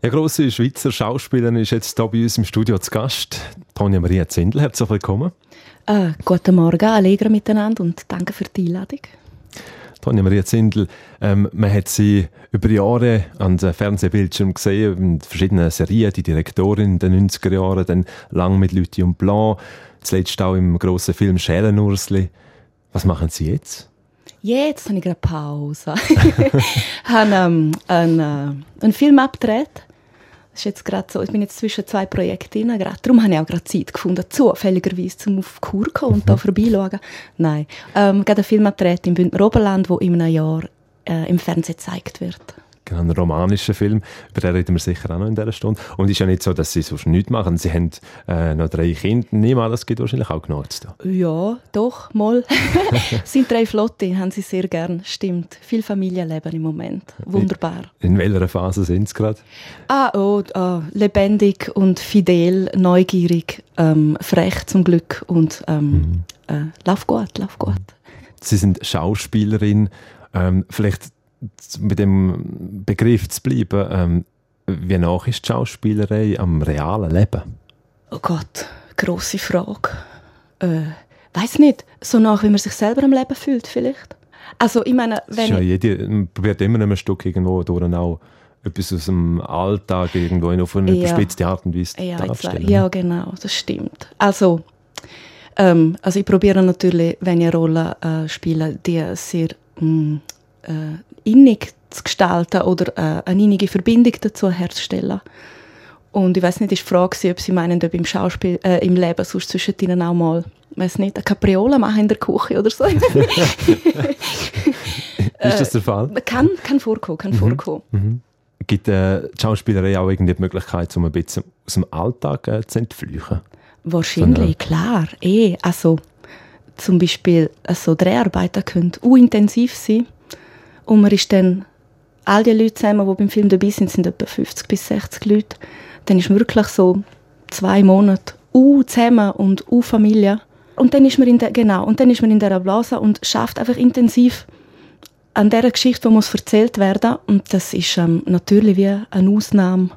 Eine grosse Schweizer Schauspielerin ist jetzt hier bei uns im Studio zu Gast. Tonja Maria Zindel, herzlich willkommen. Äh, guten Morgen, Allegra miteinander und danke für die Einladung. Tonja Maria Zindel, ähm, man hat sie über Jahre an den Fernsehbildschirmen gesehen, in verschiedenen Serien, die Direktorin in den 90er Jahren, dann lang mit Lüthi und Blanc, zuletzt auch im grossen Film Schälenursli. Was machen Sie jetzt? Jetzt habe ich gerade Pause. ich habe ähm, einen, äh, einen Film abgedreht ist jetzt gerade so, ich bin jetzt zwischen zwei Projekten gerade darum habe ich auch gerade Zeit gefunden, zufälligerweise, um auf Kur kommen und mhm. da vorbeischauen. Nein, ähm, gerade einen Film gedreht im Bündner Oberland, der in einem Jahr äh, im Fernsehen gezeigt wird genau, ein romanischer Film, über den reden wir sicher auch noch in dieser Stunde. Und es ist ja nicht so, dass sie sonst nichts machen. Sie haben äh, noch drei Kinder, niemand, das geht wahrscheinlich auch genutzt. Ja, doch, mal. sind drei Flotte, haben sie sehr gern, stimmt. Viel Familienleben im Moment, wunderbar. In, in welcher Phase sind sie gerade? Ah, oh, oh, lebendig und fidel, neugierig, ähm, frech zum Glück und ähm, mhm. äh, lauf gut, lauf gut. Sie sind Schauspielerin. Ähm, vielleicht mit dem Begriff zu bleiben, ähm, wie nach ist die Schauspielerei am realen Leben? Oh Gott, grosse Frage. Äh, weiß nicht, so nach, wie man sich selber im Leben fühlt, vielleicht. Also, ich meine, wenn. Ja, jeder, man probiert immer ein Stück irgendwo durch auch etwas aus dem Alltag irgendwo auf eine ja. bespitzte Art und Weise ja, darzustellen. Ja, genau, das stimmt. Also, ähm, also ich probiere natürlich, wenn ich eine Rolle äh, spiele, die sehr mh, mm, äh, innig zu gestalten oder äh, eine innige Verbindung dazu herzustellen. Und ich weiß nicht, ist die Frage, ob Sie meinen, ob im Schauspiel, äh, im Leben sonst zwischen ihnen auch mal, weiß nicht, eine Capriola machen in der Küche oder so. ist das der Fall? Äh, kann, kann vorkommen, kann mhm. vorkommen. Mhm. Gibt äh, die Schauspielerei auch irgendwie die Möglichkeit, um ein bisschen aus dem Alltag äh, zu entflüchen? Wahrscheinlich, so klar. Eh, also zum Beispiel also Dreharbeiten können intensiv sein und man ist dann, all die Leute zusammen, die beim Film dabei sind, sind etwa 50 bis 60 Leute. Dann ist man wirklich so zwei Monate uh, zusammen und uh, Familie. Und dann ist man in der, genau, und dann ist man in dieser Blase und schafft einfach intensiv an dieser Geschichte, die muss erzählt werden. Und das ist ähm, natürlich wie eine Ausnahme.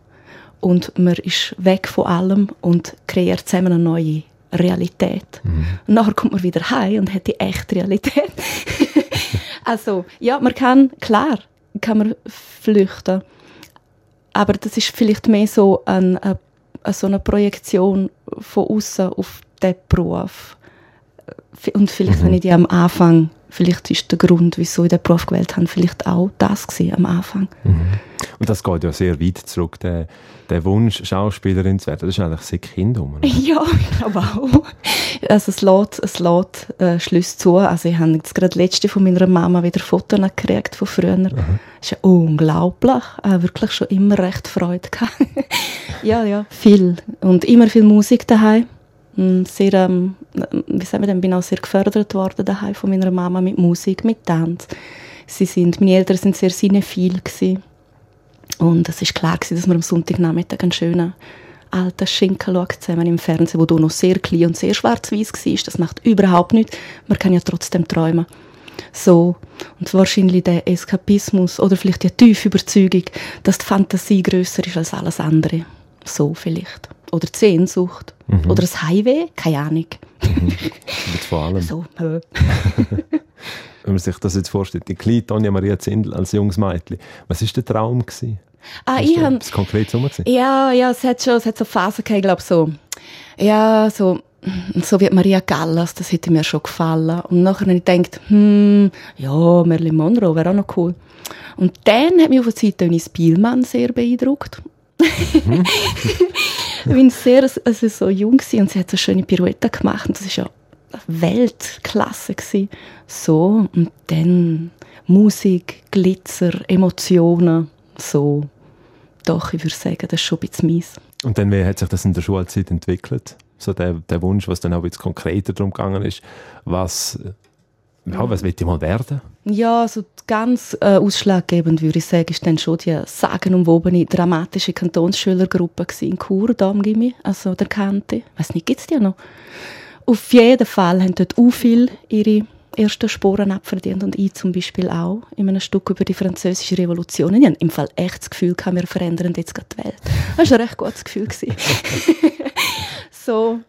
Und man ist weg von allem und kreiert zusammen eine neue Realität. Mhm. Und nachher kommt man wieder heim und hat die echte Realität. Also, ja, man kann, klar, kann man flüchten. Aber das ist vielleicht mehr so eine, eine, so eine Projektion von außen auf den Beruf. Und vielleicht mhm. habe ich die am Anfang, vielleicht ist der Grund, wieso ich den Beruf gewählt habe, vielleicht auch das gewesen, am Anfang. Mhm. Und das geht ja sehr weit zurück, der, der Wunsch, Schauspielerin zu werden. Das ist eigentlich seit Kindern. Ja, ich glaube auch. Also es lädt, es lädt äh, Schlüsse zu. Also ich habe jetzt gerade letzte von meiner Mama wieder Fotos gekriegt von früher. Mhm. Das ist ja unglaublich. Äh, wirklich schon immer recht Freude gehabt. ja, ja, viel. Und immer viel Musik daheim. Sehr, ähm, wie sagen wir denn, bin auch sehr gefördert worden daheim von meiner Mama mit Musik, mit Tanz. Sie sind, meine Eltern sind sehr cinephil gewesen. Und es ist klar gewesen, dass wir am Sonntagnachmittag einen schönen alten Schinken schaut, zusammen im Fernsehen, wo du noch sehr klein und sehr schwarz-weiß war. Das macht überhaupt nichts. Man kann ja trotzdem träumen. So. Und wahrscheinlich der Eskapismus oder vielleicht die tiefe Überzeugung, dass die Fantasie grösser ist als alles andere. So vielleicht. Oder die Sehnsucht. Mhm. Oder das Highway. Keine Ahnung. Mhm. Mit vor allem. So. Wenn man sich das jetzt vorstellt, die kleine Tonja Maria Zindel als junges Mädchen, was war der Traum? Gewesen? Ah, Hast ich habe... Das konkret so Ja, ja, es hat schon es hat so Phasen gehabt, ich glaube so... Ja, so... So wie Maria Callas, das hätte mir schon gefallen. Und nachher habe ich gedacht, hm, ja, Marilyn Monroe wäre auch noch cool. Und dann hat mich auf der Zeit Toni Spielmann sehr beeindruckt. Mhm. ich bin sehr also so jung und sie hat so schöne Pirouetten gemacht und das ist ja Weltklasse gewesen. So, und dann Musik, Glitzer, Emotionen, so. Doch, ich würde sagen, das ist schon ein bisschen mies. Und dann, wie hat sich das in der Schulzeit entwickelt? So der, der Wunsch, was dann auch jetzt konkreter darum gegangen ist, was, ja, was will ich mal werden? Ja, also ganz äh, ausschlaggebend würde ich sagen, ist dann schon die sagenumwobene dramatische Kantonsschülergruppe in Chur, da am also der Kante. Weiß nicht, gibt es die noch? Auf jeden Fall haben dort auch viele ihre ersten Sporen abverdient und ich zum Beispiel auch in einem Stück über die französische Revolution. Ich habe im Fall echt das Gefühl, wir verändern jetzt gerade die Welt. Das war ein recht gutes Gefühl. so.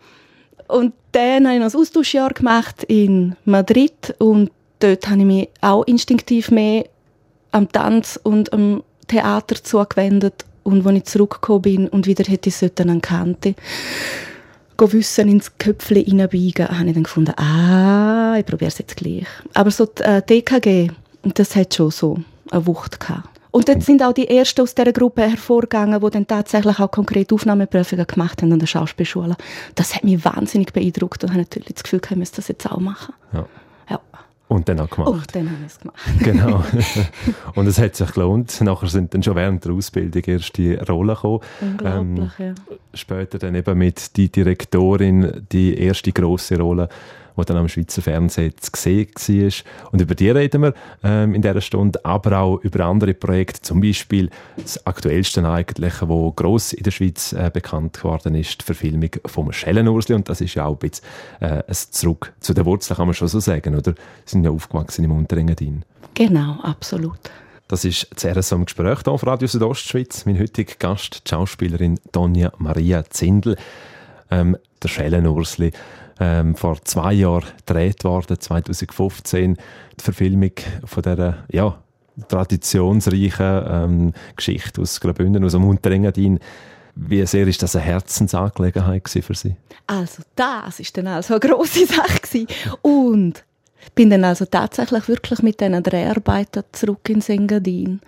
Und dann habe ich noch ein Austauschjahr gemacht in Madrid und dort habe ich mich auch instinktiv mehr am Tanz und am Theater zugewendet und als ich zurückgekommen bin und wieder hätte ich es dann kannte, Wissen ins Köpfchen hineinbiegen, habe ich dann gefunden, ah, ich probiere es jetzt gleich. Aber so die äh, DKG, das hat schon so eine Wucht gehabt. Und dort sind auch die Ersten aus dieser Gruppe hervorgegangen, die dann tatsächlich auch konkrete Aufnahmeprüfungen gemacht haben an der Schauspielschule. Das hat mich wahnsinnig beeindruckt und habe natürlich das Gefühl, ich müsste das jetzt auch machen. Ja. ja. Und dann auch gemacht. Und dann habe ich es gemacht. genau. und es hat sich gelohnt. Nachher sind dann schon während der Ausbildung erste Rollen gekommen. Unglaublich, ähm, ja. Später dann eben mit die Direktorin, die erste grosse Rolle die dann am Schweizer Fernsehen zu sehen war. Und über die reden wir ähm, in dieser Stunde, aber auch über andere Projekte, zum Beispiel das aktuellste eigentlich, wo gross in der Schweiz äh, bekannt geworden ist, die Verfilmung vom Schellenursli und das ist ja auch ein bisschen äh, ein Zurück zu den Wurzeln, kann man schon so sagen, oder? Sie sind ja aufgewachsen im Unterengadin. Genau, absolut. Das ist zuerst so im Gespräch hier auf Radio Südostschweiz. Mein heutiger Gast, die Schauspielerin Donja Maria Zindel. Ähm, der Schellenursli ähm, vor zwei Jahren gedreht worden, 2015, die Verfilmung von dieser, ja, traditionsreichen ähm, Geschichte aus Graubünden, aus dem Unterengadin. Wie sehr ist das eine Herzensangelegenheit für Sie? Also das ist dann also eine grosse Sache gewesen. und bin dann also tatsächlich wirklich mit diesen Dreharbeiten zurück in Engadin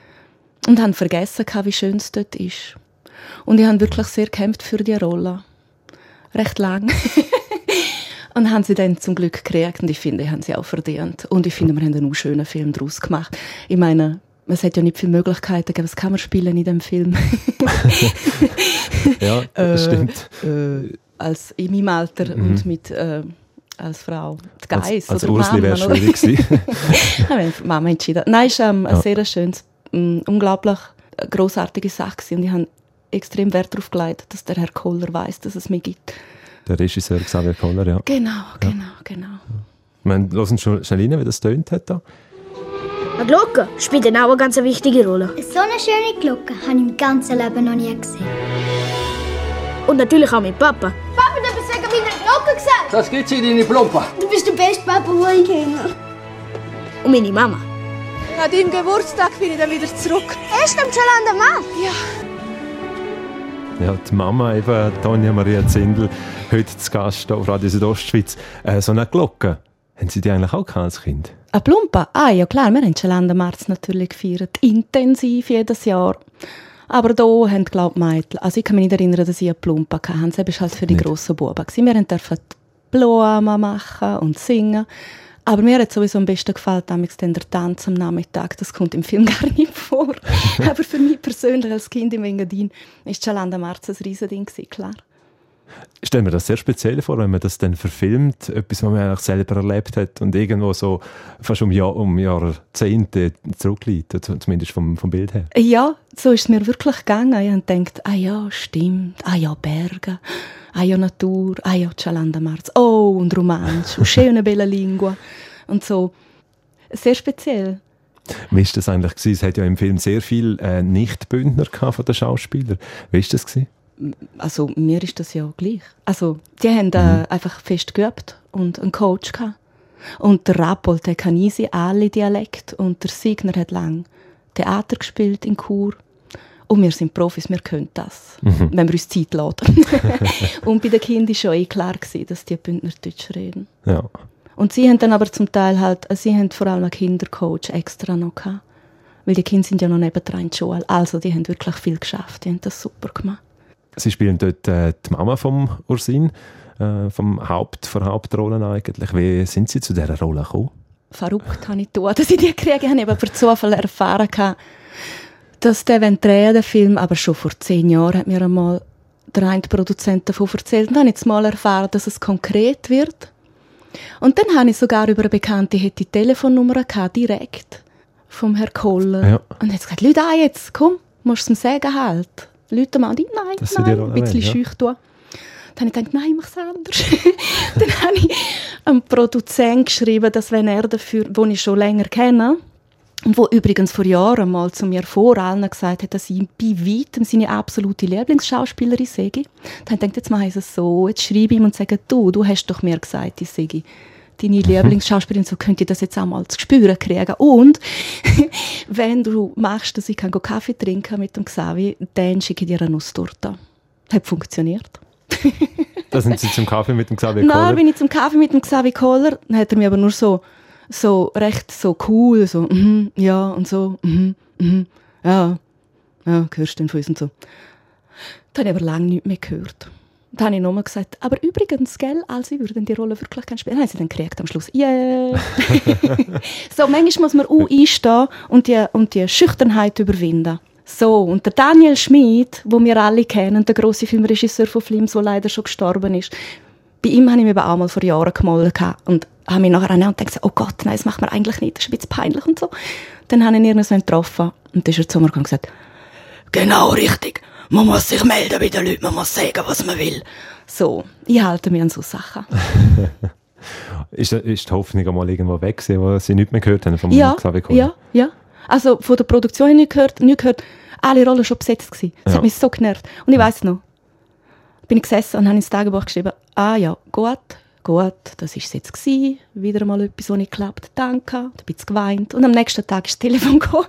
und habe vergessen, wie schön es dort ist. Und ich habe wirklich sehr gekämpft für die Rolle. Recht lang. Und haben sie dann zum Glück gekriegt und ich finde, haben sie auch verdient. Und ich finde, wir haben einen schönen Film daraus gemacht. Ich meine, es hat ja nicht viele Möglichkeiten gegeben, was kann man spielen in dem Film? ja, das äh, stimmt. Äh, als in meinem Alter mhm. und mit äh, als Frau die Geist als, als oder Ursli wäre schwierig gewesen. Mama entschieden. Nein, es war ähm, eine ja. sehr schönes, um, unglaublich großartige Sache gewesen. und ich habe extrem Wert darauf gelegt, dass der Herr Kohler weiß, dass es mich gibt. Der Regisseur Xavier Koller, ja. Genau, genau, ja. genau. Wir hören schon schnell rein, wie das tönt hat da. Eine Glocke spielt auch eine ganz wichtige Rolle. So eine schöne Glocke habe ich im ganzen Leben noch nie gesehen. Und natürlich auch mein Papa. Papa, du hast wegen meiner Glocke gesagt. Das geht in deine Plumpe. Du bist der beste Papa, den ich kenne. Und meine Mama. An deinem Geburtstag bin ich dann wieder zurück. Erst am Schalanda Mann? Ja. Ja, die Mama, eben, Tonja Maria Zindel, heute zu Gast auf Radio Südostschweiz. Äh, so eine Glocke, haben Sie die eigentlich auch als Kind? Eine Plumpa? Ah, ja klar, wir haben schon März natürlich gefeiert. Intensiv jedes Jahr. Aber da haben, glaube ich, Mädchen, also ich kann mich nicht erinnern, dass sie eine Plumpa hatten. Das war halt für die nicht. grossen Buben. Wir durften Blumen machen und singen. Aber mir hat sowieso am besten gefallen, damals dann der Tanz am Nachmittag. Das kommt im Film gar nicht vor. Aber für mich persönlich als Kind im Engadin war Jalanda Marz ein Riesending, klar. Ich stelle mir das sehr speziell vor, wenn man das dann verfilmt, etwas, was man eigentlich selber erlebt hat und irgendwo so fast um, Jahr, um Jahrzehnte zurückliegt, zumindest vom, vom Bild her. Ja, so ist es mir wirklich gegangen. Ich habe gedacht, ah ja, stimmt, ah ja, Berge ja Natur, ja Cialanda Marz, oh und Romansch, und schöne bella Lingua und so. Sehr speziell. Wie war das eigentlich? Gewesen? Es hat ja im Film sehr viele äh, Nicht-Bündner von den Schauspielern. Wie war das? Gewesen? Also mir ist das ja gleich. Also die haben äh, mhm. einfach fest geübt und einen Coach gehabt. Und der Rappold, der kann easy alle Dialekt und der Signer hat lang Theater gespielt in Chur und wir sind Profis, wir können das, mhm. wenn wir uns Zeit lassen. und bei den Kindern war schon eh klar, gewesen, dass die Bündner Deutsch reden. Ja. Und sie haben dann aber zum Teil halt, sie haben vor allem einen Kindercoach extra noch gehabt. Weil die Kinder sind ja noch nebendran in der Schule. Also die haben wirklich viel geschafft, die haben das super gemacht. Sie spielen dort äh, die Mama vom Ursin, äh, vom Haupt, von Hauptrolle eigentlich. Wie sind Sie zu dieser Rolle gekommen? Verrückt habe ich getan, dass ich die gekriegt habe. Ich habe per Zufall erfahren, gehabt, dass der drehen, den Film, aber schon vor zehn Jahren hat mir einmal der eine Produzent davon erzählt. Und dann habe ich jetzt mal erfahren, dass es konkret wird. Und dann habe ich sogar über eine Bekannte die Telefonnummer gehabt, direkt vom Herrn Kohler. Ja. Und jetzt gesagt, Leute, ah, jetzt, komm, musst du es ihm sagen halt. Leute mal, nein, das nein, ein bisschen ja. schüch tun. Dann habe ich gedacht, nein, mach es anders. dann habe ich einem Produzenten geschrieben, dass wenn er dafür, den ich schon länger kenne, wo übrigens vor Jahren mal zu mir vor allen gesagt hat, dass ich bei weitem seine absolute Lieblingsschauspielerin sei. Dann denkt jetzt mache ich es so, jetzt schreibe ich ihm und sage, du, du hast doch mir gesagt, ich sei deine Lieblingsschauspielerin, so könnte ich das jetzt auch mal zu spüren kriegen. Und wenn du machst, dass ich kann Kaffee trinken mit dem Xavi, dann schicke ich dir eine Nusstorte. Hat funktioniert. da sind Sie zum Kaffee mit dem Xavi Kohler? Nein, bin ich zum Kaffee mit dem Xavi Kohler, dann hat er mir aber nur so so recht so cool, so, mhm, ja, und so, mhm, mhm, ja, ja, hörst du den und so. Da habe ich aber lange nichts mehr gehört. Da habe ich nochmal gesagt, aber übrigens, gell, als ich würde die Rolle wirklich gerne spielen. Dann haben sie dann gekriegt am Schluss. Yeah! so, manchmal muss man auch einstehen und die, und die Schüchternheit überwinden. So, und der Daniel Schmid, wo wir alle kennen, der große Filmregisseur von Flims, der leider schon gestorben ist, bei ihm habe ich mich auch mal vor Jahren gemalt und habe mich nachher angenommen und gedacht, oh Gott, nein, das macht man eigentlich nicht, das ist ein bisschen peinlich und so. Dann habe ich ihn so getroffen und dann ist er zu mir und gesagt, genau richtig, man muss sich melden bei den Leuten, man muss sagen, was man will. So, ich halte mich an so Sachen. ist, ist die Hoffnung einmal irgendwo weg wo Sie nicht mehr gehört haben vom ja, Ja, ja. Also von der Produktion habe ich nicht gehört, nicht gehört, alle Rollen schon besetzt gewesen. Das ja. hat mich so genervt. Und ich weiss noch, bin ich gesessen und habe ins Tagebuch geschrieben, ah ja, gut, gut, das war es jetzt gewesen. Wieder mal etwas, was nicht klappt. Danke. Ein bisschen geweint. Und am nächsten Tag ist das Telefon gekommen,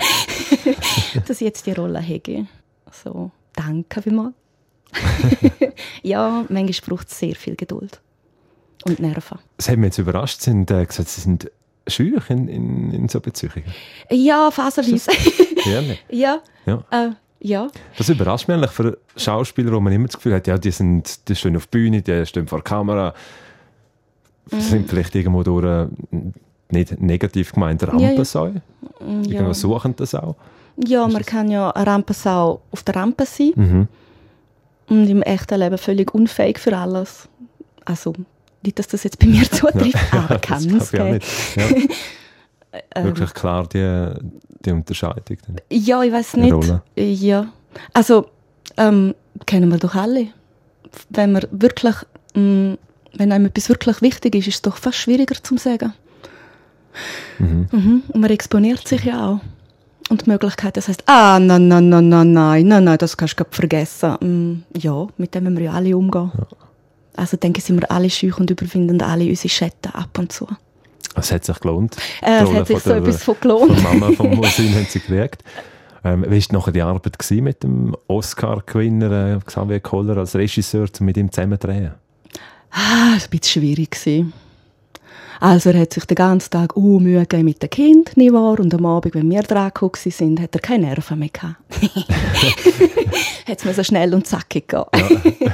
dass ich jetzt die Rolle habe. So, danke vielmals. ja, manchmal braucht es sehr viel Geduld. Und Nerven. Das hat mich jetzt überrascht. Sie haben äh, gesagt, Sie sind schüch in, in, in so Beziehungen. Ja, phasenweise. Ehrlich? ja. ja. Äh, ja. Das überrascht mich eigentlich für Schauspieler, wo man immer das Gefühl hat, ja, die, sind, die stehen auf der Bühne, die stehen vor der Kamera, mhm. sind vielleicht irgendwo durch äh, nicht negativ gemeint Rampensau. Ja, ja. Mm, irgendwo suchen das auch. Ja, man kann ja eine Rampensau auf der Rampe sein mhm. und im echten Leben völlig unfähig für alles. Also, nicht, dass das jetzt bei mir zutrifft, aber kann es. Ja. Wirklich klar die, die Unterscheidung? Dann? Ja, ich weiß nicht. Rolle. Ja. Also, ähm, kennen wir doch alle. Wenn man wirklich, mh, mm, wenn einem etwas wirklich wichtig ist, ist es doch fast schwieriger zu sagen. Mhm. Mhm. Und man exponiert sich ja auch. Und die Möglichkeit, das heißt, ah, nein, nein, nein, nein, nein, nein, nein, das kannst du vergessen. Mm, ja, mit dem müssen wir ja alle umgehen. Ja. Also denke ich, sind wir alle schüch und überwinden alle unsere Schatten ab und zu. Es hat sich gelohnt. Äh, es hat sich so etwas von gelohnt. Von Mama vom Musin haben sie gekriegt. Ähm, wie war nachher die Arbeit mit dem Oscar-Gewinner äh, Xavier Koller als Regisseur, um mit ihm zusammen zu drehen? Ah, war ein bisschen schwierig. Gewesen. Also er hat sich den ganzen Tag uh, Mühe mit dem Kind, nicht wahr? Und am Abend, wenn wir dran sind, hat er keine Nerven mehr gehabt. hat es mir so schnell und zackig gehen. Ja.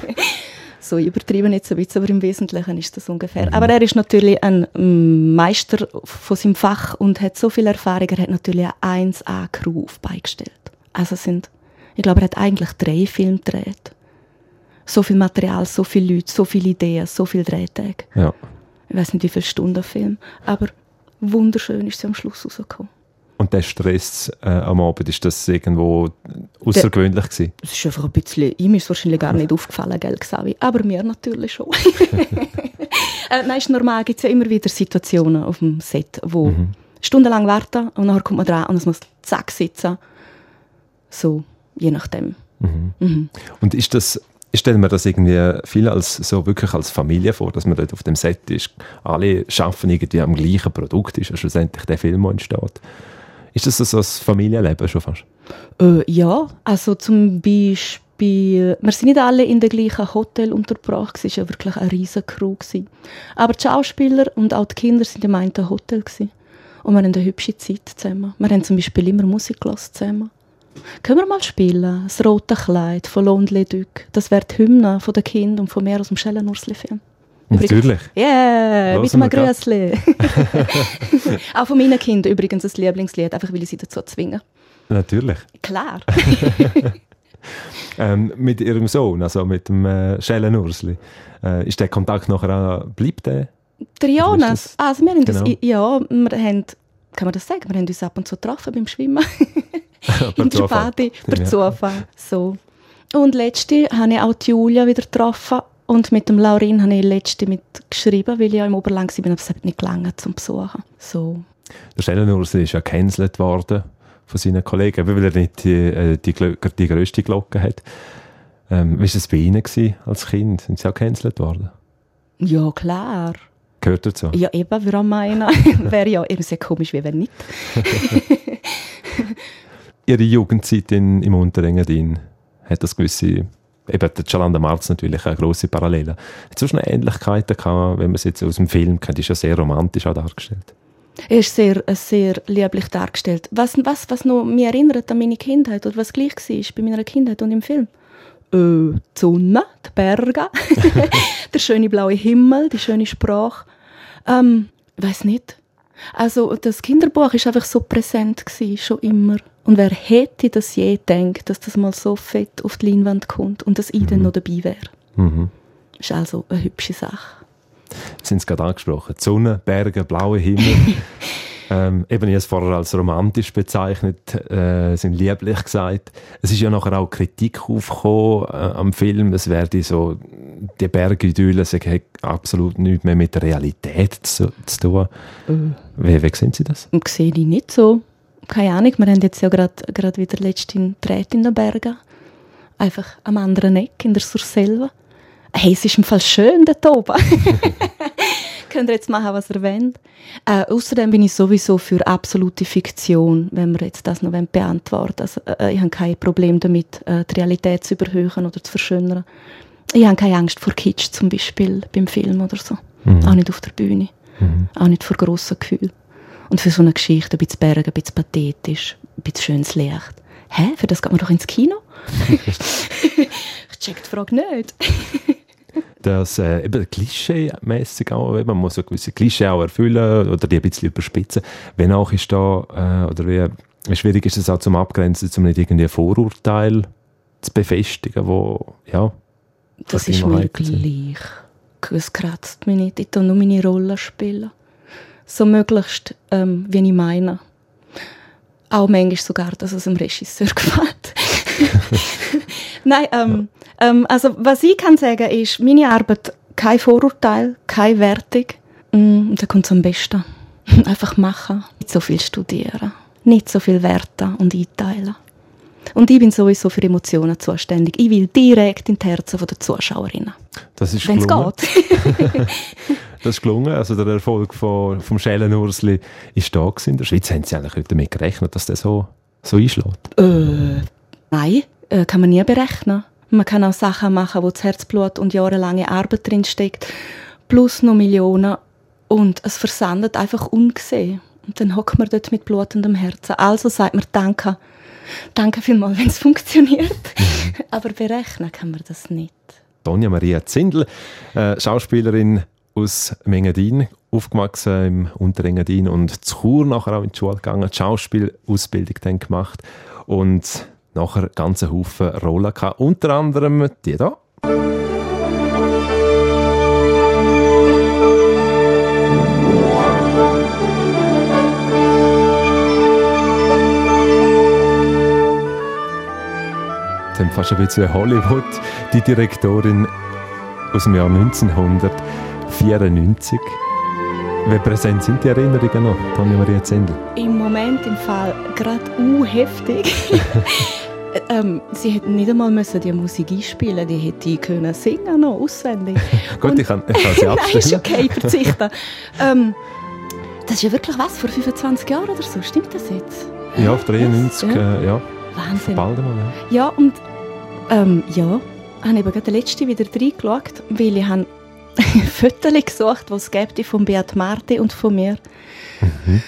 So übertrieben jetzt ein bisschen, aber im Wesentlichen ist das ungefähr. Mhm. Aber er ist natürlich ein mm, Meister von seinem Fach und hat so viel Erfahrung. Er hat natürlich eine 1A-Crew beigestellt. Also sind, ich glaube, er hat eigentlich drei Filme gedreht. So viel Material, so viele Leute, so viele Ideen, so viele Drehtage. Ja. Ich weiß nicht, wie viele Stunden Film, aber wunderschön ist sie am Schluss rausgekommen. Und der Stress äh, am Abend, ist das irgendwo außergewöhnlich gewesen? Es ist einfach ein bisschen, ihm ist wahrscheinlich gar nicht aufgefallen, gell, Xavi? aber mir natürlich schon. äh, nein, ist normal, gibt es ja immer wieder Situationen auf dem Set, wo mhm. stundenlang warten und dann kommt man dran und es muss zack sitzen. So, je nachdem. Mhm. Mhm. Und ist das ich stelle mir das irgendwie viel als so wirklich als Familie vor, dass man dort auf dem Set ist. Alle schaffen irgendwie am gleichen Produkt, ist ja schlussendlich der Film, der entsteht. Ist das so ein Familienleben schon fast? Äh, ja, also zum Beispiel, wir sind nicht alle in dem gleichen Hotel untergebracht, es war wirklich eine riesige Crew. Aber die Schauspieler und auch die Kinder sind im einen Hotel. Gewesen. Und wir haben eine hübsche Zeit zusammen. Wir haben zum Beispiel immer Musik zusammen. Können wir mal spielen? Das rote Kleid von Lonely Duc. Das wäre die Hymne von den und von mir aus dem Schellenursli-Film. Natürlich. Ja, yeah, mit einem Grüßli. Auch von meinen Kindern übrigens ein Lieblingslied, einfach weil ich sie dazu zwinge. Natürlich. Klar. ähm, mit ihrem Sohn, also mit dem äh, Schellenursli, äh, ist der Kontakt nachher auch, bleibt der? Der Jonas, also wir haben genau. das, ja, wir haben, kann man das sagen, wir haben uns ab und zu getroffen beim Schwimmen. In der Bade, per Zufall. So. Und letzte habe ich auch die Julia wieder getroffen Und mit dem Laurin habe ich letzte mit geschrieben, weil ich ja im Oberlang war, aber es hat nicht gelangen zum Besuchen. So. Der Stellenursel ist ja gecancelt worden von seinen Kollegen, weil er nicht die, äh, die, die grösste Glocke hat. Ähm, wie war es bei Ihnen gewesen, als Kind? Sind Sie auch gecancelt worden? Ja, klar. Gehört dazu? Ja, eben, wir meinen. Wäre ja sehr komisch, wie wenn nicht. Ihre Jugendzeit in, im Unterengadin hat das gewisse, eben der Jalanda Marz natürlich eine grosse Parallele. Hat auch schon Ähnlichkeiten gehabt, wenn man es jetzt aus dem Film kennt, ist ja sehr romantisch auch dargestellt. Er ist sehr, sehr lieblich dargestellt. Was, was, was noch mich erinnert an meine Kindheit oder was gleich war bei meiner Kindheit und im Film? Äh, die Sonne, die Berge, der schöne blaue Himmel, die schöne Sprache. Ähm, ich weiß nicht. Also das Kinderbuch ist einfach so präsent gewesen, schon immer. Und wer hätte das je gedacht, dass das mal so fett auf die Leinwand kommt und dass ich mhm. dann noch dabei wäre? Mhm. Ist also eine hübsche Sache. Sie sind es gerade angesprochen. Die Sonne, Berge, blauer Himmel. ähm, eben, ich es vorher als romantisch bezeichnet, äh, sind lieblich gesagt. Es ist ja nachher auch Kritik aufgekommen äh, am Film. Es werde so, die Bergidylle, sie haben absolut nichts mehr mit der Realität zu, zu tun. Mhm. Wie, wie sehen Sie das? Ich sehe die nicht so. Keine Ahnung, wir haben jetzt ja gerade wieder letztens Dreh in den Bergen. Einfach am anderen Eck, in der Surselva hey, es ist im Fall schön dort oben. Könnt ihr jetzt machen, was ihr wollt. Äh, außerdem bin ich sowieso für absolute Fiktion, wenn wir jetzt das noch beantworten Also, äh, ich habe kein Problem damit, äh, die Realität zu überhöhen oder zu verschönern. Ich habe keine Angst vor Kitsch zum Beispiel beim Film oder so. Mhm. Auch nicht auf der Bühne. Mhm. Auch nicht vor grossen Gefühlen. Und für so eine Geschichte, ein bisschen Berge, ein bisschen pathetisch, ein bisschen schönes Licht. Hä? Für das geht man doch ins Kino? ich check die Frage nicht dass äh, eben klischee-mässig auch, man muss so gewisse Klischee auch erfüllen oder die ein bisschen überspitzen. Wenn auch ist da, äh, oder wie, wie schwierig ist es auch zum Abgrenzen, um nicht irgendwie ein Vorurteil zu befestigen, wo, ja. Das ist mir gleich. Es kratzt mich nicht, ich tue nur meine Rolle spielen. So möglichst, ähm, wie ich meine. Auch manchmal sogar, dass es dem Regisseur gefällt. Nein, ähm, ähm, also was ich kann sagen ist, meine Arbeit, kein Vorurteil, keine Wertung. Mm, da kommt es am besten. Einfach machen, nicht so viel studieren, nicht so viel werten und einteilen. Und ich bin sowieso für Emotionen zuständig. Ich will direkt in die Herzen der Zuschauerinnen. Das ist Wenn's gelungen. geht. das ist gelungen. Also der Erfolg von, vom Schellenursli ist da gewesen. In der Schweiz haben sie eigentlich damit gerechnet, dass der so, so einschlägt. Äh, nein äh, kann man nie berechnen. Man kann auch Sachen machen, wo das Herzblut und jahrelange Arbeit drin steckt, plus noch Millionen und es versandet einfach ungesehen. Und dann hockt man dort mit blutendem Herzen. Also sagt man Danke. Danke vielmals, wenn es funktioniert. Aber berechnen kann man das nicht. Tonja Maria Zindel, äh, Schauspielerin aus Mengadin, aufgewachsen im Unterengadin und zu Chur nachher auch in die Schule gegangen, die Schauspielausbildung dann gemacht und nachher ganz Haufen Rollen gehabt. Unter anderem die hier. Dann fast ein bisschen Hollywood. Die Direktorin aus dem Jahr 1994. Wie präsent sind die Erinnerungen noch, Tanja Maria Zendel? Im Moment im Fall gerade uh, heftig. ähm, sie hätten nicht einmal müssen die Musik einspielen die hätte ich können singen noch auswendig. Gut, ich kann, ich kann sie abstellen. Nein, ist okay, verzichten. ähm, das ist ja wirklich was, vor 25 Jahren oder so, stimmt das jetzt? Ja, auf 93, ja. Äh, ja. Wahnsinn. Bald einmal, ja. Ja, und ähm, ja, habe eben gerade den letzten wieder reingeschaut, weil ich habe Fotos gesucht, die es gibt von Beat Marti und von mir. Mhm.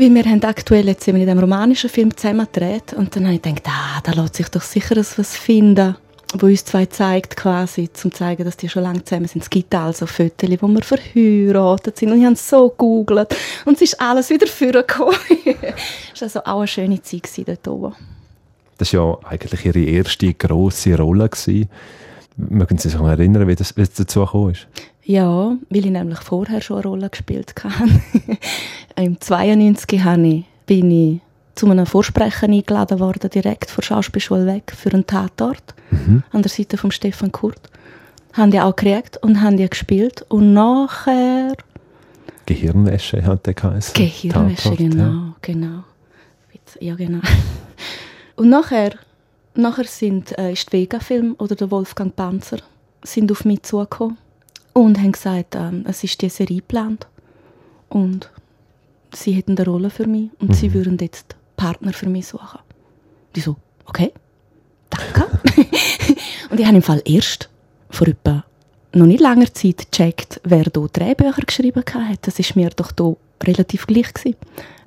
Weil wir haben aktuell jetzt in diesem romanischen Film zusammen gedreht und dann habe ich gedacht, ah, da lässt sich doch sicher etwas finden, wo uns zwei zeigt quasi, zu zeigen, dass die schon lange zusammen sind. Es gibt also Fotos, wo wir verheiratet sind und ich habe so gegoogelt und es ist alles wieder vorgekommen. es war also auch eine schöne Zeit dort oben. Das war ja eigentlich ihre erste grosse Rolle. Gewesen. Mögen Sie sich noch erinnern, wie das, wie das dazu gekommen ist? Ja, weil ich nämlich vorher schon eine Rolle gespielt habe. Im 92 ich, bin ich zu einem Vorsprechen eingeladen worden, direkt von der Schauspielschule weg, für einen Tatort, mhm. an der Seite von Stefan Kurt. Haben die auch gekriegt und haben die gespielt. Und nachher... Gehirnwäsche hat der geheißen. Gehirnwäsche, Tatort, genau, ja. genau. Ja, genau. Und nachher, nachher sind, äh, ist die Vega-Film oder der Wolfgang Panzer sind auf mich zugekommen und haben gesagt, ähm, es ist die Serie geplant und sie hätten eine Rolle für mich und sie würden jetzt Partner für mich suchen. Die so, okay, danke. und ich habe im Fall erst vor etwa noch nicht langer Zeit gecheckt, wer hier Drehbücher geschrieben hat. Das ist mir doch hier relativ gleich gewesen.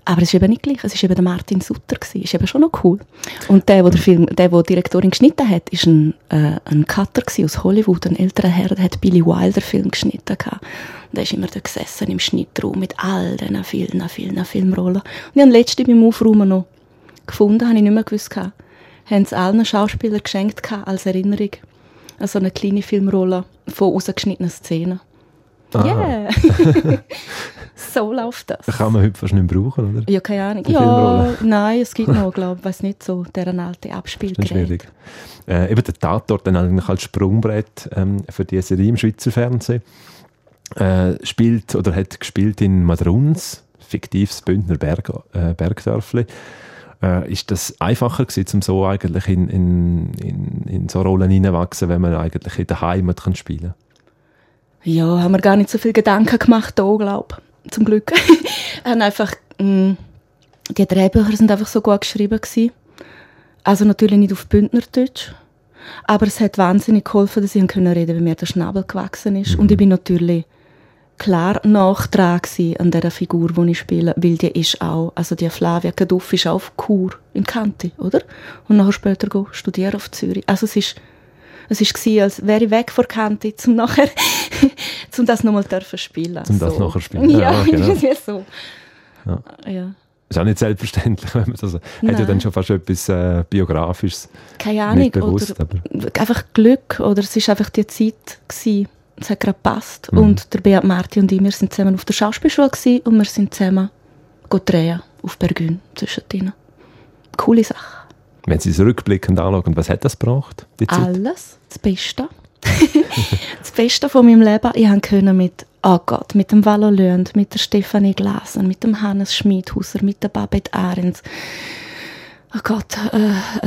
Aber es ist eben nicht gleich. Es ist eben der Martin Sutter gewesen. Ist eben schon noch cool. Und der, der der Film, der, der die Direktorin geschnitten hat, ist ein, äh, ein Cutter gewesen aus Hollywood, ein älterer Herr, der hat Billy Wilder Film geschnitten gehabt. Und der ist immer da gesessen im Schnittraum mit all diesen vielen, vielen Filmrollen. Und ich habe letzte beim Aufräumen noch gefunden, habe ich nicht mehr gewusst gehabt. Haben es allen Schauspielern geschenkt gehabt, als Erinnerung. Also eine kleine Filmrolle von rausgeschnittenen Szenen. Ah. Yeah! so läuft das. Kann man heute fast nicht mehr brauchen, oder? Ja, keine Ahnung. Die Ja, nein, es gibt noch, glaube ich, weiß nicht, so deren alte Das ist Abspielgerät. schwierig. Äh, eben der Tatort dann eigentlich als Sprungbrett ähm, für die Serie im Schweizer Fernsehen. Äh, spielt oder hat gespielt in Madruns, fiktives Bündner Berg, äh, Bergdörfli. Äh, ist das einfacher gewesen, um so eigentlich in, in, in, in so Rollen hineinwachsen, wenn man eigentlich in der Heimat kann spielen Ja, haben wir gar nicht so viel Gedanken gemacht da, glaube. Zum Glück. haben einfach, mh, die Drehbücher sind einfach so gut geschrieben gewesen. Also natürlich nicht auf Bündnerdeutsch. Aber es hat wahnsinnig geholfen, dass ich reden konnte, wie mir der Schnabel gewachsen ist. Und ich bin natürlich klar nach dran gewesen an dieser Figur, die ich spiele, weil die ist auch, also die Flavia Kaduff ist auch auf Kur in Kanti, oder? Und nachher später go studieren auf Zürich. Also es ist, es ist gewesen, als wäre ich weg von Kanti, zum nachher, zum das nochmal dürfen spielen. Zum das so. nachher spielen, Ja, ja, genau. so. Ja. ja. Ist auch nicht selbstverständlich, wenn man das. Hat ja Nein. dann schon fast etwas äh, Biografisches. Keine Ahnung. Bewusst, oder aber- einfach Glück, oder es ist einfach die Zeit gewesen. Es hat gerade gepasst. Mhm. Und der Beat Marti und ich, wir sind zusammen auf der Schauspielschule gewesen und wir sind zusammen drehen auf Bergün zwischen denen. Coole Sache. Wenn Sie es rückblickend anschauen, was hat das gebracht? Alles. Das Beste. Das Beste von meinem Leben. Ich konnte mit, oh Gott, mit dem Valo Lönd, mit der Stefanie Glaser, mit dem Hannes Schmidhauser, mit der Babette Ahrens, oh Gott, äh,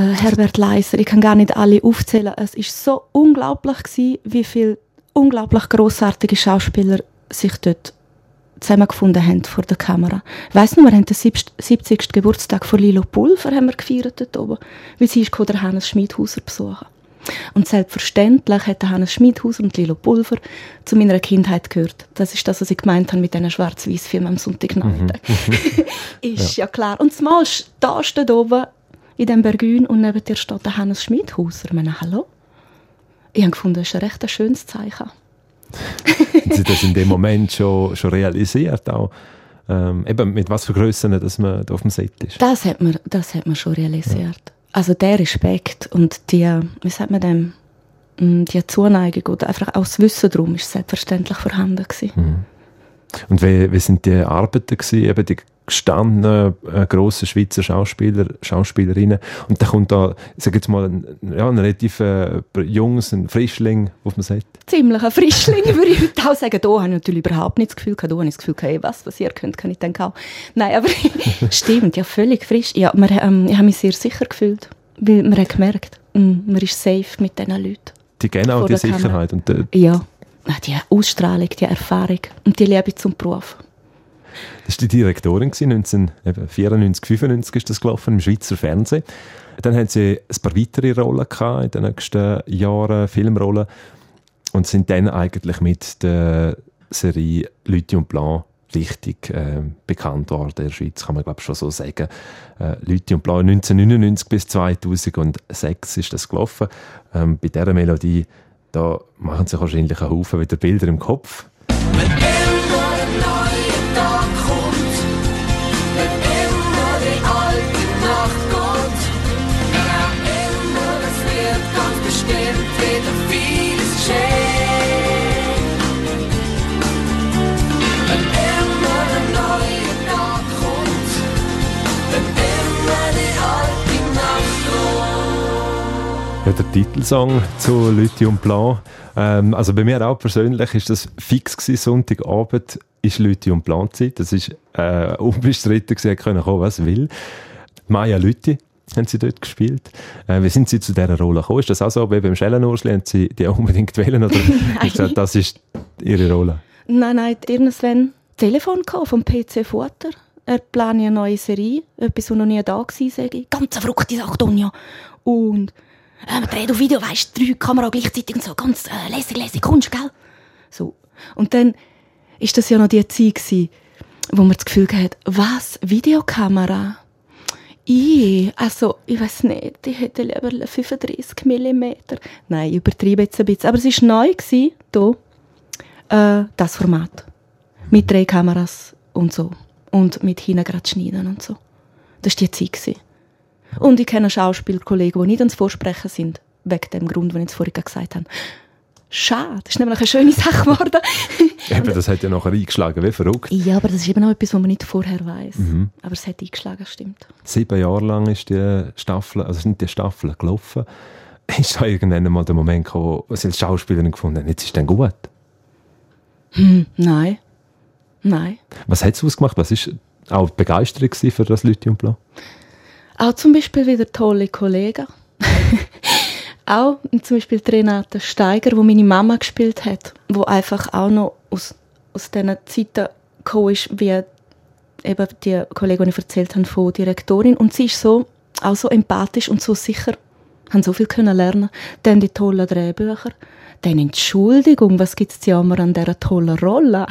äh, Herbert Leiser, ich kann gar nicht alle aufzählen. Es ist so unglaublich gewesen, wie viele unglaublich großartige Schauspieler sich dort zusammengefunden haben vor der Kamera. Ich weiss noch, wir haben den 70. Geburtstag von Lilo Pulver haben wir gefeiert dort oben, weil sie ist der Hannes Schmidhauser besuchen. Und selbstverständlich hat Hannes Schmidhauser und Lilo Pulver zu meiner Kindheit gehört. Das ist das, was ich gemeint habe mit diesen schwarz weiß filmen am Sonntagnachmittag. ist ja. klar. Und zumal da steht oben in dem Bergün und neben dir steht der Hannes Schmidhauser. Ich meine, hallo? Ich habe gefunden, das ist ein recht schönes Zeichen. Haben Sie das in dem Moment schon, schon realisiert? Auch, ähm, eben mit was für Grössen, dass man da auf dem Set ist? Das hat man, das hat man schon realisiert. Also der Respekt und die, wie sagt man dem, Mm, die Zuneigung oder einfach auch das Wissen darum ist selbstverständlich vorhanden gewesen. Und wie, wie sind die Arbeiten gewesen, eben die gestandenen äh, grossen Schweizer Schauspieler, Schauspielerinnen und dann kommt da, sage jetzt mal, ein, ja, ein relativ äh, junges, ein Frischling auf dem Set. Ziemlich ein Frischling, würde ich heute auch sagen. Da habe ich natürlich überhaupt nicht das Gefühl gehabt. Da habe ich das Gefühl gehabt, hey, was, was ihr könnt, kann ich dann auch. Nein, aber stimmt, ja, völlig frisch. Ja, man, ähm, ich habe mich sehr sicher gefühlt, weil man hat gemerkt, mm, man ist safe mit diesen Leuten. Die genau Vor die. Sicherheit und äh, Ja, die Ausstrahlung, die Erfahrung und die Liebe zum Beruf. Das war die Direktorin, gewesen, 1994, 95 ist das gelaufen, im Schweizer Fernsehen. Dann haben sie ein paar weitere Rollen gehabt in den nächsten Jahren, Filmrollen, und sind dann eigentlich mit der Serie Leute und Blanc richtig äh, bekannt worden in der Schweiz, kann man glaube schon so sagen. Äh, Leute und Blanc 1999 bis 2006 ist das gelaufen. Ähm, bei dieser Melodie, da machen sich wahrscheinlich ein Haufen wieder Bilder im Kopf. Ja, der Titelsong zu Lüthi und Blanc. Ähm, also bei mir auch persönlich ist das fix gewesen, Sonntagabend ist Lüthi und Blanc Zeit. Das ist äh, unbestritten gewesen, können kommen, was will. Maja Lüthi haben sie dort gespielt. Äh, wie sind sie zu dieser Rolle gekommen? Ist das auch so, wie beim Schellenursli, haben sie die unbedingt wählen oder gesagt, das ist ihre Rolle? Nein, nein, irgendwann Telefon vom PC Futter. Er plant eine neue Serie, etwas, was noch nie da war. Ganz eine verrückte Sache, Donja. Und äh, man dreht auf Video, weißt drei Kamera gleichzeitig und so, ganz äh, lässig, lässig, Kunst, gell? So. Und dann ist das ja noch die Zeit gewesen, wo man das Gefühl hat, was, Videokamera? Ich, also, ich weiß nicht, ich hätte lieber 35 mm. Nein, ich übertreibe jetzt ein bisschen. Aber es war neu, gewesen, hier, äh, das Format. Mit drei Kameras und so. Und mit hinten gerade schneiden und so. Das war die Zeit. Gewesen. Und ich kenne Schauspielkollegen, die nicht ans Vorsprechen sind, wegen dem Grund, den ich vorhin gesagt habe. Schade, das ist nämlich eine schöne Sache geworden. eben, das hat ja nachher eingeschlagen, wie verrückt. Ja, aber das ist eben auch etwas, was man nicht vorher weiß. Mhm. Aber es hat eingeschlagen, stimmt. Sieben Jahre lang ist die Staffel, also sind die Staffeln gelaufen. Ist da irgendwann mal der Moment gekommen, wo Sie als Schauspielerin gefunden haben, jetzt ist dann gut? Hm, nein. Nein. Was hat es ausgemacht? Was war auch Begeisterung für das Lithium Blau? Auch zum Beispiel wieder tolle Kollegen. auch zum Beispiel Renate Steiger, wo meine Mama gespielt hat, wo einfach auch noch aus, aus diesen Zeiten gekommen ist, wie eben die Kollegin, die ich erzählt habe, von Direktorin. Und sie ist so, auch so empathisch und so sicher, haben so viel können lernen. Dann die tollen Drehbücher. Dann Entschuldigung, was gibt es ja immer an dieser tollen Rolle?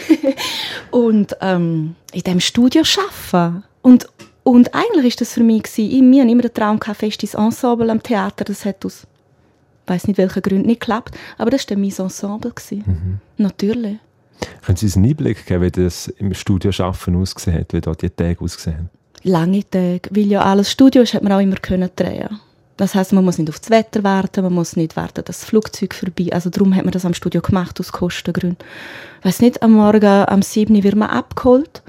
und ähm, in diesem Studio arbeiten. Und und eigentlich ist das für mich gewesen, wir haben immer den Traum gehabt, festes Ensemble am Theater, das hat aus, weiß nicht welchen Gründen nicht geklappt, aber das war mein Ensemble gewesen. Mhm. Natürlich. Können Sie uns einen Einblick geben, wie das im Studio Schaffen ausgesehen hat, wie dort die Tage ausgesehen haben? Lange Tage, weil ja alles Studio ist, hat man auch immer können drehen. Das heißt, man muss nicht auf das Wetter warten, man muss nicht warten, dass das Flugzeug vorbei. Also darum hat man das am Studio gemacht aus Kostengründen. Ich weiß nicht, am Morgen am 7. wird man abgeholt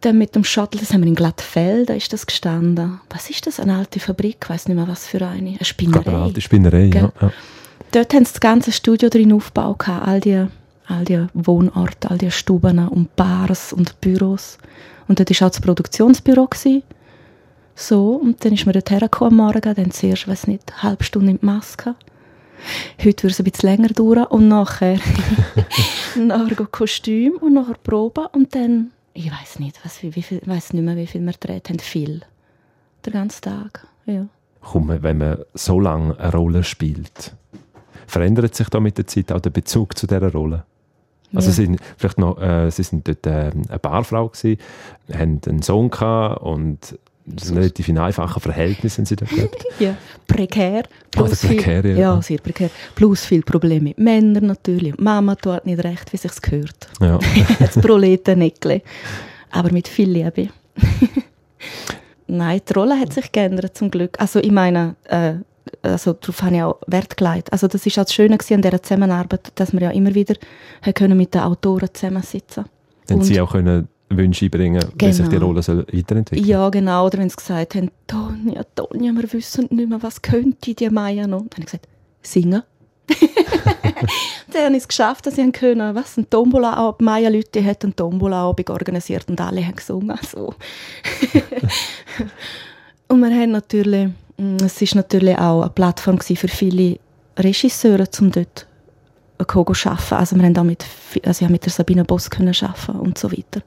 dann mit dem Shuttle, das haben wir in Glattfeld, da ist das gestanden. Was ist das? Eine alte Fabrik? Ich weiß nicht mehr, was für eine. Eine Spinnerei. Eine alte Spinnerei, ja, ja. Dort haben sie das ganze Studio drin aufgebaut, all die, all die Wohnorte, all die Stuben und Bars und Büros. Und dort war auch das Produktionsbüro. Gewesen. So, und dann ist man dort hergekommen am Morgen, dann zuerst, weiß nicht, eine halbe Stunde in die Maske. Heute würde es ein bisschen länger dauern und nachher, nachher Kostüm und nachher Probe und dann ich weiß nicht, was, wie, viel, weiß nicht mehr, wie viel wir gedreht haben. Viel. Den ganzen Tag, ja. Komm, wenn man so lange eine Rolle spielt, verändert sich da mit der Zeit auch der Bezug zu dieser Rolle? Also ja. sie sind vielleicht noch, äh, sie sind dort äh, eine Barfrau gewesen, haben einen Sohn gehabt und das sind relativ in einfachen Verhältnissen sie da gehabt. ja, prekär. Plus oh, prekär, viel, ja. ja. sehr prekär. Plus viel Probleme mit Männern natürlich. Mama tut nicht recht, wie sich's gehört. Ja. das Proletennäckle. Aber mit viel Liebe. Nein, die Rolle hat sich geändert, zum Glück. Also ich meine, äh, also darauf habe ich auch Wert gelegt. Also das ist auch das Schöne an dieser Zusammenarbeit, dass wir ja immer wieder können mit den Autoren zusammensitzen Dann sie auch können Wünsche einbringen, genau. wie sich die genau. Rolle soll weiterentwickeln Ja, genau. Oder wenn sie gesagt haben, Tonja, Tonja, wir wissen nicht mehr, was könnte die Maya noch? Dann habe ich gesagt, singen. dann habe ich es geschafft, dass ich können, was, ein Tombola, Maya Leute hat einen Tombola-Abend organisiert und alle haben gesungen. So. und wir haben natürlich, mm, es ist natürlich auch eine Plattform für viele Regisseure, um dort zu arbeiten. Also wir haben auch mit, also ich mit der Sabine Boss können arbeiten und so weiter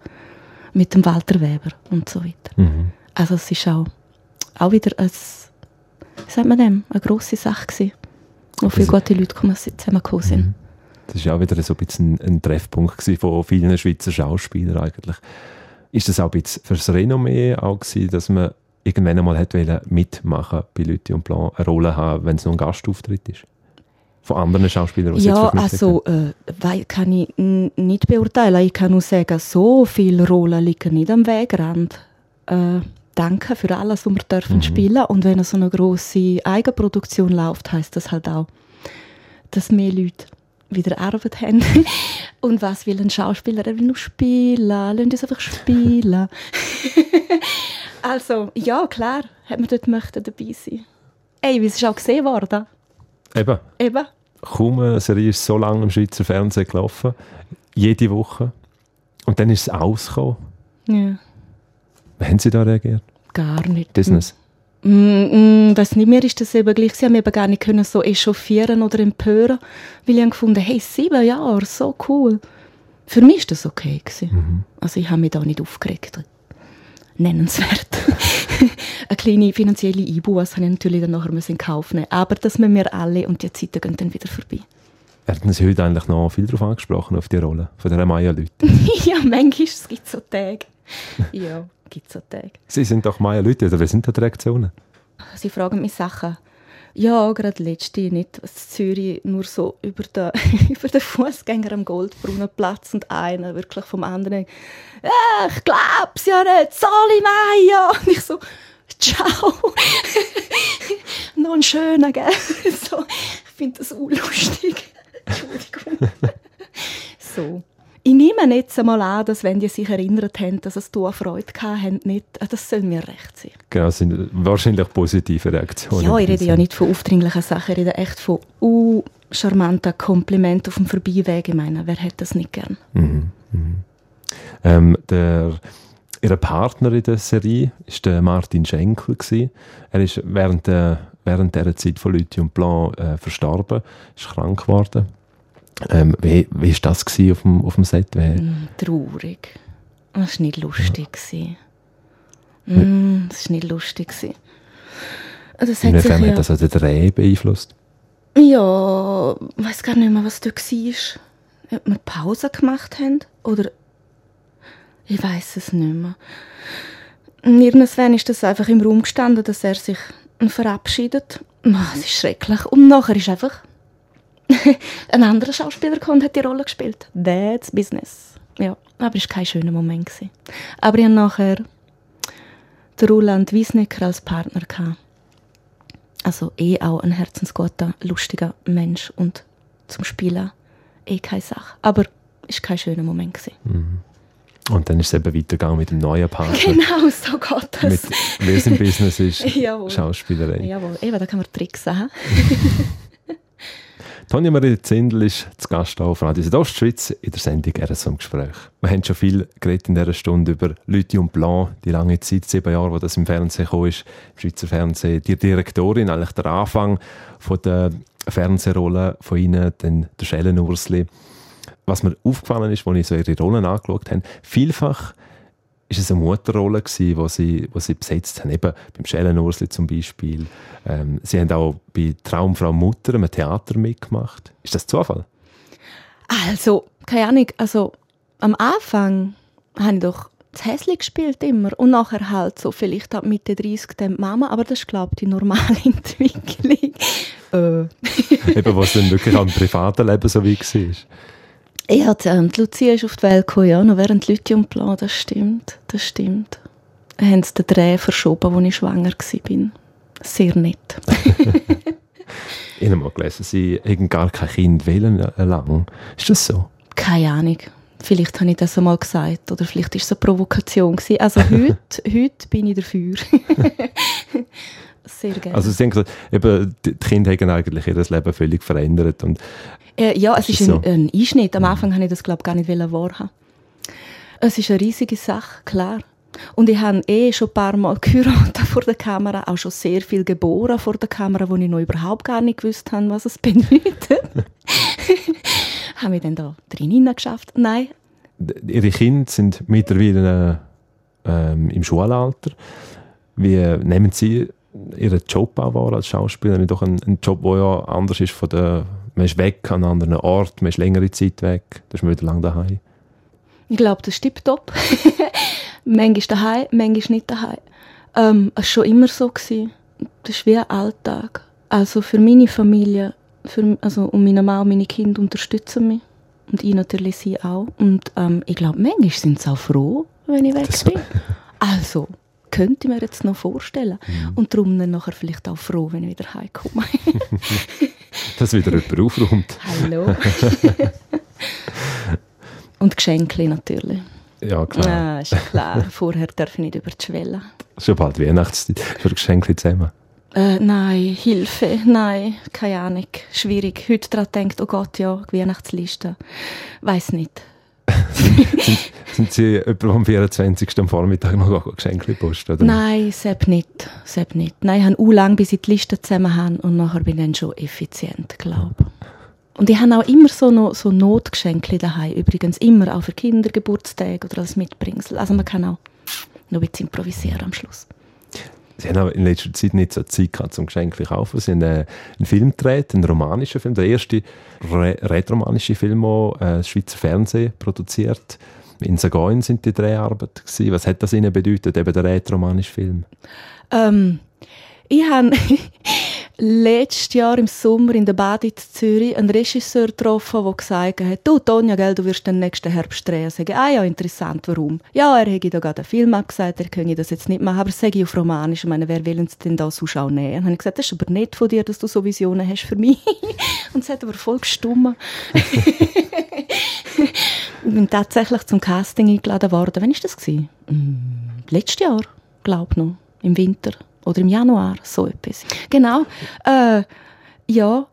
mit dem Walter Weber und so weiter. Mhm. Also es ist auch, auch wieder ein, wie sagt man dem, eine grosse Sache gewesen, wo viele gute Leute zusammengekommen sind. Mhm. Das war auch wieder so ein bisschen ein Treffpunkt von vielen Schweizer Schauspielern eigentlich. Ist das auch ein bisschen für das Renommee auch gewesen, dass man irgendwann einmal hat mitmachen bei Leute und Plan, eine Rolle haben, wenn es nur ein Gastauftritt ist? Von anderen Schauspielern, die Ja, also äh, kann ich nicht beurteilen. Ich kann nur sagen, so viele Rollen liegen nicht am Wegrand. Äh, danke für alles, was wir dürfen mhm. spielen. Und wenn so eine große Eigenproduktion läuft, heißt das halt auch, dass mehr Leute wieder Arbeit haben. Und was will ein Schauspieler? Er will nur spielen. Lass uns einfach spielen. also, ja, klar, hat man dort möchten dabei sein Ey, wie ist es auch gesehen worden? Eben, Eben. kaum eine Serie ist so lange im Schweizer Fernsehen gelaufen. Jede Woche. Und dann ist es ausgekommen. Ja, Wie haben Sie da reagiert? gar nicht. Business? Mm, mm, weiß nicht, mir ist das eben gleich. Sie haben eben gar nicht können so echauffieren oder empören, weil ich gefunden, hey, sieben Jahre, so cool. Für mich ist das okay gewesen. Also ich habe mich da nicht aufgeregt. Nennenswert. Eine kleine finanzielle Einbuße habe ich natürlich dann nachher müssen in Kauf nehmen. Aber das müssen wir alle und die Zeiten gehen dann wieder vorbei. Werden Sie heute eigentlich noch viel darauf angesprochen, auf die Rolle von der Maya-Leute? ja, manchmal es gibt so Tage. Ja, gibt so Tage. Sie sind doch Maya-Leute, oder wie sind da die Reaktionen? Sie fragen mich Sachen. Ja, gerade letzte nicht. Was Zürich nur so über den, über den Fußgänger am Goldbraunen Platz und einer wirklich vom anderen. Ja, ich glaub's ja nicht. Sali Meier. Und ich so, ciao. Noch ein schöner, gell? So, ich finde das unlustig. Entschuldigung. so. Ich nehme jetzt einmal an, dass wenn die sich erinnert haben, dass es du Freude gehabt haben, nicht, ah, das soll mir recht sein. Genau, das sind wahrscheinlich positive Reaktionen. Ja, ich rede ja nicht von aufdringlichen Sachen, ich rede echt von uh, charmanten Komplimenten auf dem Vorbeiweg. Ich meine, wer hätte das nicht gern? Ähm, der, ihr Partner in der Serie war der Martin Schenkel. Er ist während, der, während dieser Zeit von Lüthi und Blanc äh, verstorben, ist krank geworden. Ähm, wie war das auf, dem, auf dem Set? Wie, Mm, traurig. Das war nicht lustig. gewesen. Mm, das war nicht lustig. Das hat sich Inwiefern ja, hat das also den Dreh beeinflusst? ja, ich weiß gar nicht mehr, was da war. Ob wir Pause gemacht haben oder ich weiß es nicht mehr. Irgendwann ist das einfach im Raum gestanden, dass er sich verabschiedet. Oh, es ist schrecklich. Und nachher ist einfach ein anderer Schauspieler gekommen und hat die Rolle gespielt. That's business. Ja, aber es war kein schöner Moment. Gewesen. Aber ich hatte nachher den Roland Wiesnecker als Partner. Gehabt. Also eh auch ein herzensguter, lustiger Mensch und zum Spielen eh keine Sache. Aber es war kein schöner Moment. Gewesen. Und dann ist es eben weitergegangen mit dem neuen Partner. Genau, so geht Mit, das. wie es im Business ist, Jawohl. Schauspielerei. Jawohl, eben, da kann man Tricks haben. Tonja Marie Zindel ist zu Gast auf Radio Südostschweiz in der Sendung «RSO im Gespräch». Wir haben schon viel geredet in dieser Stunde über Lüthi und Blanc, die lange Zeit, sieben Jahre, wo das im Fernsehen ist, im Schweizer Fernsehen. Die Direktorin, eigentlich der Anfang von der Fernsehrolle von Ihnen, dann der Schellen Ursli. Was mir aufgefallen ist, als ich so ihre Rollen angeschaut habe, vielfach ist es eine Mutterrolle gewesen, wo sie, wo sie besetzt haben, eben beim Schellenursli zum Beispiel. Ähm, sie haben auch bei Traumfrau Mutter im Theater mitgemacht. Ist das Zufall? Also, keine Ahnung, also am Anfang habe ich doch das Häsli gespielt immer und nachher halt so vielleicht ab Mitte 30 dann die Mama, aber das ist glaube ich die normale Entwicklung. äh. eben, was dann wirklich am privaten Leben so wie war. Ja, die, Lucia ist auf die Welt gekommen, ja, noch während Leute und Plan, das stimmt, das stimmt. Haben sie den Dreh verschoben, als ich schwanger war. Sehr nett. Ich habe mal gelesen, sie hätten gar kein Kind wählen lang. Ist das so? Keine Ahnung. Vielleicht habe ich das einmal gesagt oder vielleicht war es eine Provokation. Gewesen. Also heute, heute bin ich dafür. Sehr gerne. Also sie haben gesagt, eben, die Kinder haben eigentlich ihr Leben völlig verändert. Und Äh, ja, es Ist ist ein, so? ein Einschnitt. Am Anfang habe ich das, glaube ich, gar nicht wahrhaben. Es ist eine riesige Sache, klar. Und ich habe eh schon ein paar Mal geheiratet vor der Kamera, auch schon sehr viel geboren vor der Kamera, wo ich noch überhaupt gar nicht gewusst habe, was es bedeutet. habe ich dann da drin geschafft? Nein. ihre Kinder sind mittlerweile ähm, im Schulalter. Wie nehmen Sie Ihren Job auch wahr als Schauspielerin? Doch ein, ein Job, der ja anders ist von der, man ist weg an einem anderen Ort, man ist längere Zeit weg, da ist man wieder lang daheim. Ich glaube, das ist tipptopp. manchmal daheim, manchmal nicht daheim. Ähm, es war schon immer so. Gewesen. Das ist wie ein Alltag. Also für meine Familie, für, also und meine Mann und meine Kinder unterstützen mich. Und ich natürlich sie auch. Und ähm, ich glaube, manchmal sind sie auch froh, wenn ich weg bin. Also, könnte ich mir jetzt noch vorstellen. Und darum dann nachher vielleicht auch froh, wenn ich wieder heimkomme. Dass wieder jemand aufräumt. Hallo. und Geschenke natürlich. Ja, klar. Ja, ist klar. Vorher darf ich nicht über die Schwelle. Schon bald Weihnachtszeit. Für Geschenke zusammen. Äh, nein, Hilfe, nein, keine Ahnung, schwierig. Heute daran denkt, oh Gott, ja, Weihnachtsliste. Weiß nicht. sind, sind Sie etwa am 24. am Vormittag noch Geschenke posten? Oder? Nein, selbst nicht. Selbst nicht. Nein, ich habe auch lange, bis ich die Liste zusammen habe und nachher bin ich dann schon effizient, glaube ich. Und ich habe auch immer so, noch, so Notgeschenke daheim. Übrigens immer auch für Kinder, Geburtstage oder als Mitbringsel. Also man kann auch noch ein bisschen improvisieren am Schluss. Sie haben auch in letzter Zeit nicht so Zeit gehabt zum Geschenke kaufen. Sie haben äh, einen Film gedreht, einen romanischen Film, der erste rätromanische Film, den äh, das Schweizer Fernsehen produziert. In Sagoin sind die Dreharbeiten gewesen. Was hat das Ihnen bedeutet, eben der rätromanische Film? Ähm, ich habe letztes Jahr im Sommer in der Bad Zürich einen Regisseur getroffen, der gesagt hat, du Tonja, gell, du wirst den nächsten Herbst drehen. Sage, ah ja, interessant, warum? Ja, er hätte da gerade einen Film abgesagt, er könne das jetzt nicht machen, aber sage ich auf Romanisch. Ich meine, wer will uns denn da Zuschau nehmen? Und dann habe ich gesagt, das ist aber nett von dir, dass du so Visionen hast für mich. Und es hat aber voll gestummen. ich bin tatsächlich zum Casting eingeladen worden. Wann war das? Mm, letztes Jahr, glaube ich noch, im Winter. Oder im Januar, so etwas. Genau. Äh, ja,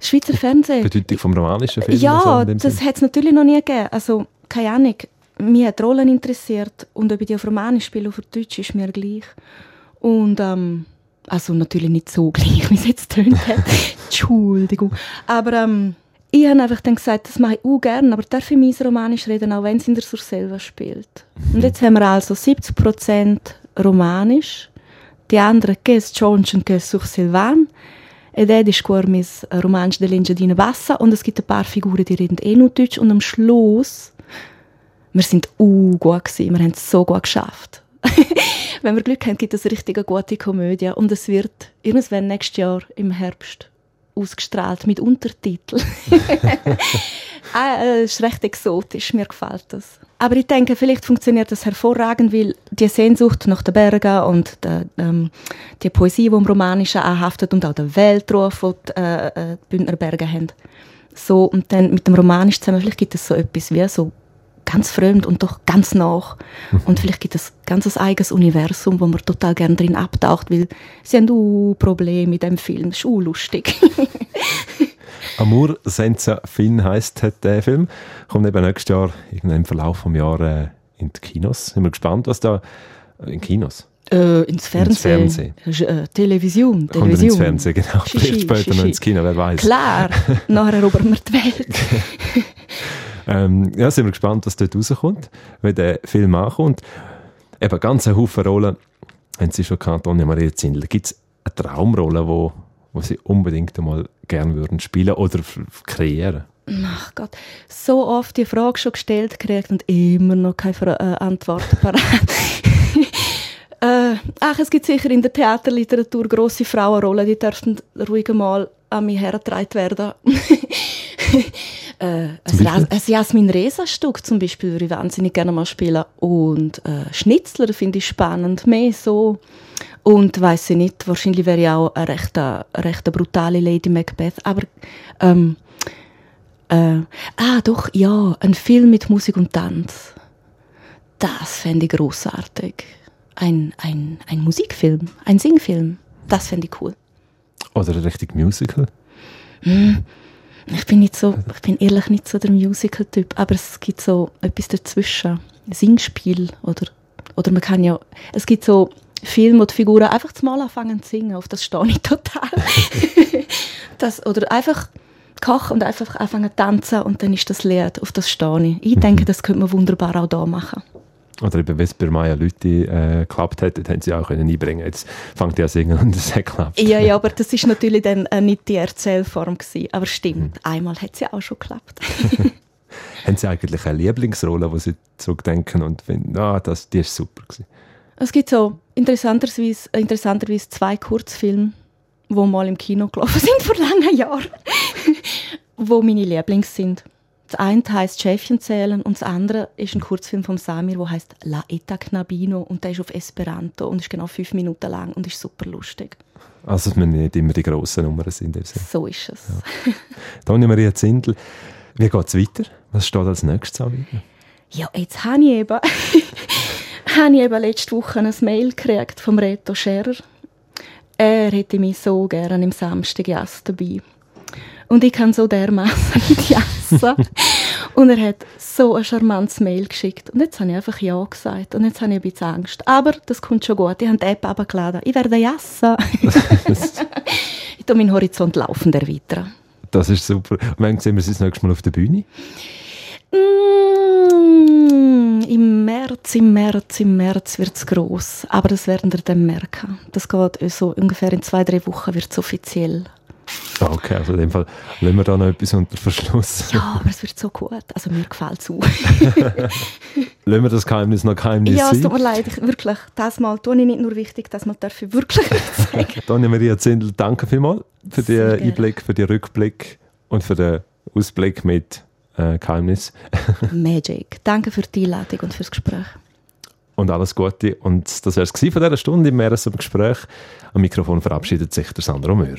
Schweizer Fernsehen. Bedeutung vom romanischen Film? Ja, so das hat es natürlich noch nie gegeben. Also, keine Ahnung. Mich hat Rollen interessiert und ob ich die auf Romanisch spiele oder auf Deutsch, ist mir gleich. Und, ähm, also natürlich nicht so gleich, wie es jetzt tönt hat. Entschuldigung. Aber, ähm, ich habe einfach dann gesagt, das mache ich auch gerne, aber darf ich mein Romanisch reden, auch wenn es in der Surselva spielt. Und jetzt haben wir also 70% Romanisch, die andere che Johnson che sur Silvan ed è di scuor mis romansch dell'Engiadina Bassa und es gibt ein paar Figuren, die reden eh nur Deutsch und am Schluss wir sind uh, gut gewesen, wir haben es so gut geschafft. Wenn wir Glück haben, gibt es eine richtig gute Komödie und es wird irgendwann nächstes Jahr im Herbst ausgestrahlt mit Untertiteln. ah, äh, ist recht exotisch, mir gefällt das. Aber ich denke, vielleicht funktioniert das hervorragend, weil die Sehnsucht nach den Bergen und der, ähm, die Poesie, die im Romanischen anhaftet und auch der Weltruf, den die, äh, äh, die Bündner Berge haben. So, und dann mit dem Romanischen zusammen, vielleicht gibt es so etwas wie so ganz fremd und doch ganz nach. Mhm. Und vielleicht gibt es ganz ein eigenes Universum, wo man total gerne drin abtaucht, weil sie haben auch Probleme mit dem Film. Das ist auch lustig. Amor senza fin heisst der Film. Kommt eben nächstes Jahr im Verlauf des Jahres äh, in die Kinos. Sind wir gespannt, was da äh, in Kinos? Äh, ins Fernsehen. Ins Fernsehen. Äh, Television. Television. Kommt ins Fernsehen, genau. Vielleicht später Shishi. noch ins Kino, wer weiß. Klar, nachher erobern wir die Welt. ähm, ja, sind wir gespannt, was dort rauskommt, wenn der Film ankommt. Eben ganz ein Haufen Rollen haben Sie schon gehabt, Tonja Maria Zindler. Gibt es eine Traumrolle, wo, wo Sie unbedingt einmal gerne würden spielen oder kreieren? Ach Gott, so oft die Frage schon gestellt gekriegt und immer noch keine äh, Antwort parat. äh, ach, es gibt sicher in der Theaterliteratur grosse Frauenrollen, die dürften ruhig mal an mich hergetragen werden. äh, ein, ein Jasmin Reza-Stück zum Beispiel würde ich wahnsinnig gerne mal spielen. Und äh, Schnitzler finde ich spannend, mehr so und weiß ich nicht, wahrscheinlich wäre ich auch eine recht, eine recht brutale Lady Macbeth. Aber, ähm, äh, ah, doch, ja, ein Film mit Musik und Tanz. Das fände ich großartig. Ein, ein, ein Musikfilm, ein Singfilm. Das fände ich cool. Oder ein richtig Musical? Hm. Ich bin nicht so, ich bin ehrlich nicht so der Musical-Typ, aber es gibt so etwas dazwischen. Singspiel oder, oder man kann ja, es gibt so Film, wo die Figuren einfach mal anfangen zu singen. Auf das stehe ich total. das, oder einfach kochen und einfach anfangen zu tanzen und dann ist das Lied. Auf das stehe ich. Ich mhm. denke, das könnte man wunderbar auch hier machen. Oder eben, wenn es bei Maya Leute äh, geklappt hat, haben sie auch können einbringen Jetzt fängt die an singen und es hat geklappt. Ja, ja, aber das ist natürlich dann äh, nicht die Erzählform gewesen. Aber stimmt, mhm. einmal hat es ja auch schon geklappt. haben Sie eigentlich eine Lieblingsrolle, wo Sie zurückdenken und finden, ah, das, die ist super gewesen? Es gibt so interessanterweise, interessanterweise zwei Kurzfilme, die mal im Kino gelaufen sind vor langen Jahren, wo meine Lieblings sind. Das eine heisst Schäfchen zählen und das andere ist ein Kurzfilm von Samir, der heißt La Eta Knabino und der ist auf Esperanto und ist genau fünf Minuten lang und ist super lustig. Also, dass wir nicht immer die grossen Nummern sind. So ist es. Ja. Tonja Maria Zindel, wie geht es weiter? Was steht als nächstes an? Ja, jetzt habe ich eben habe ich eben letzte Woche ein Mail gekriegt vom Reto Scherer. er hätte mich so gerne im Samstagjass dabei. Und ich kann so dermaßen nicht jassen. und er hat so ein charmantes Mail geschickt. Und jetzt habe ich einfach Ja gesagt. Und jetzt habe ich ein bisschen Angst. Aber das kommt schon gut. Ich habe die App abgeladen. Ich werde jassen. ich tue meinen Horizont laufend erweitern. Das ist super. Wann sehen wir uns das nächste Mal auf der Bühne? Mm, Im März, im März, im März wird es gross. Aber das werden wir dann merken. Das geht so ungefähr in zwei, drei Wochen wird es offiziell. Okay, also in dem Fall lassen wir da noch etwas unter Verschluss. Ja, aber es wird so gut. Also mir gefällt es auch. Lassen wir das Geheimnis noch Geheimnis ja, es sein. tut mir leid. Ich, wirklich, das Mal tue ich nicht nur wichtig, das Mal darf ich wirklich sagen. Tanja Maria Zindel, danke vielmals für den Sehr. Einblick, für den Rückblick und für den Ausblick mit äh, Geheimnis. Magic. Danke für die Einladung und fürs Gespräch. Und alles Gute. Und das wäre es von dieser Stunde im Meeres im Gespräch. Am Mikrofon verabschiedet sich der Sandro Möhr.